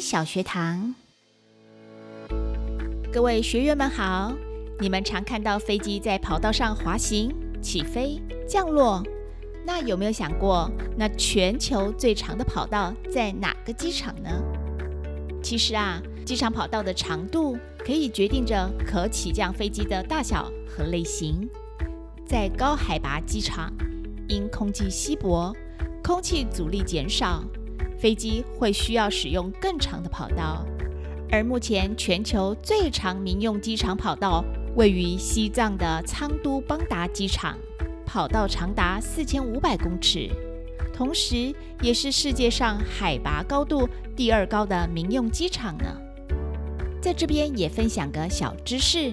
小学堂，各位学员们好。你们常看到飞机在跑道上滑行、起飞、降落，那有没有想过，那全球最长的跑道在哪个机场呢？其实啊，机场跑道的长度可以决定着可起降飞机的大小和类型。在高海拔机场，因空气稀薄，空气阻力减少。飞机会需要使用更长的跑道，而目前全球最长民用机场跑道位于西藏的昌都邦达机场，跑道长达四千五百公尺，同时也是世界上海拔高度第二高的民用机场呢。在这边也分享个小知识：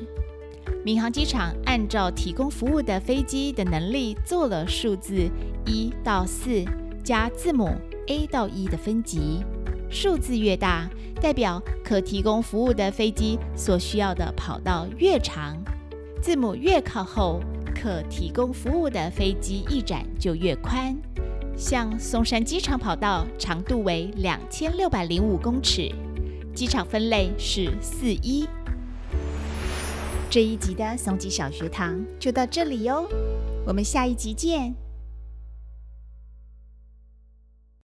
民航机场按照提供服务的飞机的能力做了数字一到四加字母。A 到 E 的分级，数字越大，代表可提供服务的飞机所需要的跑道越长。字母越靠后，可提供服务的飞机翼展就越宽。像松山机场跑道长度为两千六百零五公尺，机场分类是四一。这一集的松吉小学堂就到这里哟，我们下一集见。